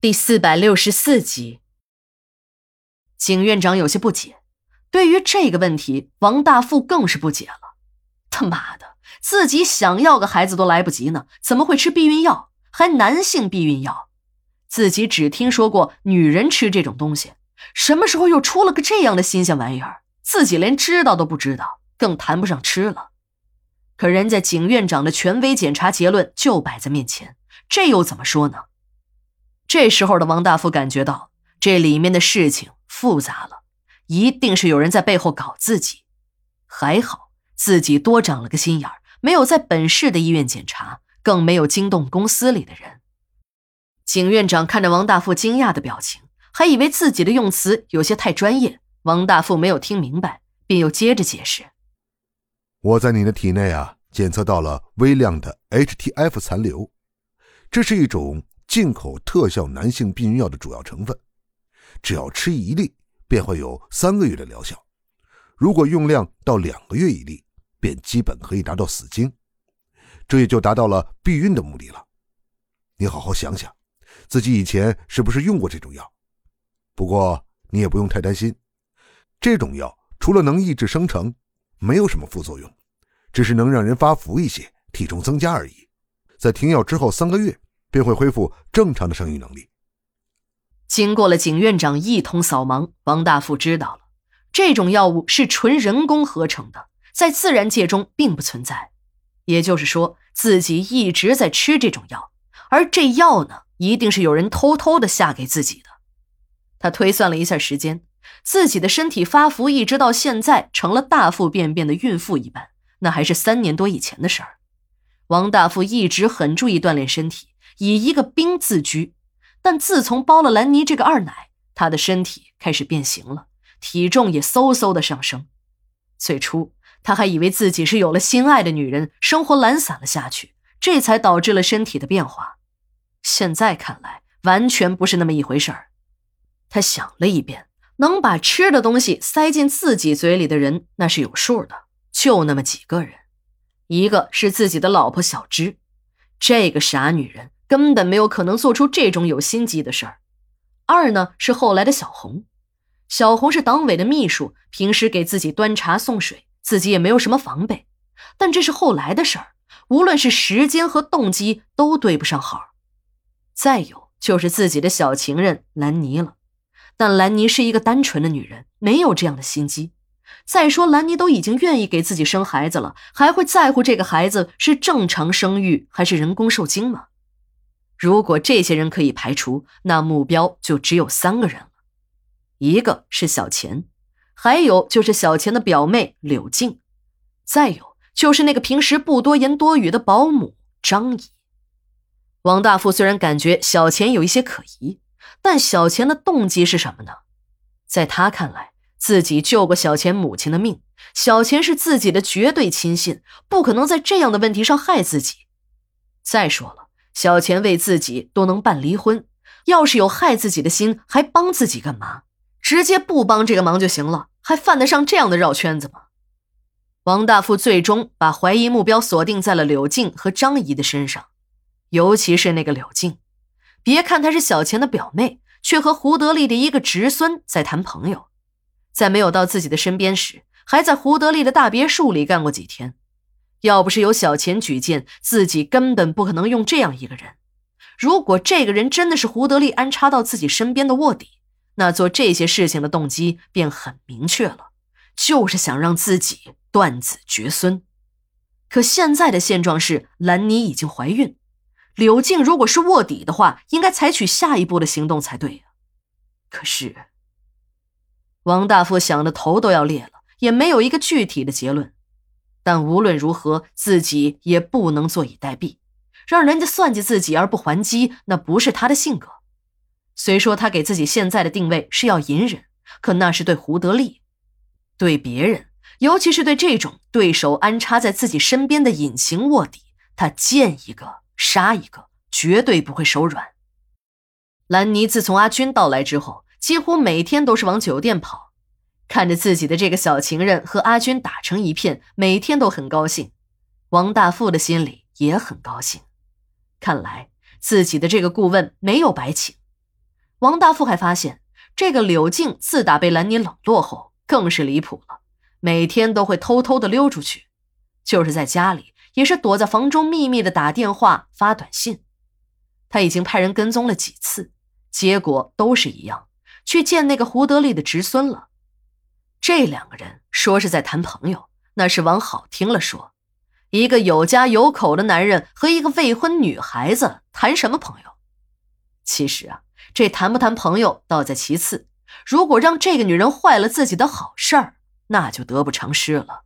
第四百六十四集，景院长有些不解。对于这个问题，王大富更是不解了。他妈的，自己想要个孩子都来不及呢，怎么会吃避孕药？还男性避孕药？自己只听说过女人吃这种东西，什么时候又出了个这样的新鲜玩意儿？自己连知道都不知道，更谈不上吃了。可人家景院长的权威检查结论就摆在面前，这又怎么说呢？这时候的王大富感觉到这里面的事情复杂了，一定是有人在背后搞自己。还好自己多长了个心眼儿，没有在本市的医院检查，更没有惊动公司里的人。景院长看着王大富惊讶的表情，还以为自己的用词有些太专业。王大富没有听明白，便又接着解释：“我在你的体内啊，检测到了微量的 HTF 残留，这是一种。”进口特效男性避孕药的主要成分，只要吃一粒，便会有三个月的疗效；如果用量到两个月一粒，便基本可以达到死精，这也就达到了避孕的目的了。你好好想想，自己以前是不是用过这种药？不过你也不用太担心，这种药除了能抑制生成，没有什么副作用，只是能让人发福一些，体重增加而已。在停药之后三个月。便会恢复正常的生育能力。经过了景院长一通扫盲，王大富知道了，这种药物是纯人工合成的，在自然界中并不存在。也就是说，自己一直在吃这种药，而这药呢，一定是有人偷偷的下给自己的。他推算了一下时间，自己的身体发福一直到现在成了大腹便便的孕妇一般，那还是三年多以前的事儿。王大富一直很注意锻炼身体。以一个兵自居，但自从包了兰妮这个二奶，他的身体开始变形了，体重也嗖嗖的上升。最初他还以为自己是有了心爱的女人，生活懒散了下去，这才导致了身体的变化。现在看来，完全不是那么一回事儿。他想了一遍，能把吃的东西塞进自己嘴里的人，那是有数的，就那么几个人。一个是自己的老婆小芝，这个傻女人。根本没有可能做出这种有心机的事儿。二呢是后来的小红，小红是党委的秘书，平时给自己端茶送水，自己也没有什么防备。但这是后来的事儿，无论是时间和动机都对不上号。再有就是自己的小情人兰妮了，但兰妮是一个单纯的女人，没有这样的心机。再说兰妮都已经愿意给自己生孩子了，还会在乎这个孩子是正常生育还是人工受精吗？如果这些人可以排除，那目标就只有三个人了，一个是小钱，还有就是小钱的表妹柳静，再有就是那个平时不多言多语的保姆张姨。王大富虽然感觉小钱有一些可疑，但小钱的动机是什么呢？在他看来，自己救过小钱母亲的命，小钱是自己的绝对亲信，不可能在这样的问题上害自己。再说了。小钱为自己都能办离婚，要是有害自己的心，还帮自己干嘛？直接不帮这个忙就行了，还犯得上这样的绕圈子吗？王大富最终把怀疑目标锁定在了柳静和张姨的身上，尤其是那个柳静。别看她是小钱的表妹，却和胡德利的一个侄孙在谈朋友，在没有到自己的身边时，还在胡德利的大别墅里干过几天。要不是有小钱举荐，自己根本不可能用这样一个人。如果这个人真的是胡德利安插到自己身边的卧底，那做这些事情的动机便很明确了，就是想让自己断子绝孙。可现在的现状是，兰妮已经怀孕，柳静如果是卧底的话，应该采取下一步的行动才对呀。可是，王大富想的头都要裂了，也没有一个具体的结论。但无论如何，自己也不能坐以待毙，让人家算计自己而不还击，那不是他的性格。虽说他给自己现在的定位是要隐忍，可那是对胡德利，对别人，尤其是对这种对手安插在自己身边的隐形卧底，他见一个杀一个，绝对不会手软。兰妮自从阿军到来之后，几乎每天都是往酒店跑。看着自己的这个小情人和阿军打成一片，每天都很高兴。王大富的心里也很高兴，看来自己的这个顾问没有白请。王大富还发现，这个柳静自打被兰妮冷落后，更是离谱了，每天都会偷偷的溜出去，就是在家里，也是躲在房中秘密的打电话发短信。他已经派人跟踪了几次，结果都是一样，去见那个胡德利的侄孙了。这两个人说是在谈朋友，那是往好听了说。一个有家有口的男人和一个未婚女孩子谈什么朋友？其实啊，这谈不谈朋友倒在其次。如果让这个女人坏了自己的好事儿，那就得不偿失了。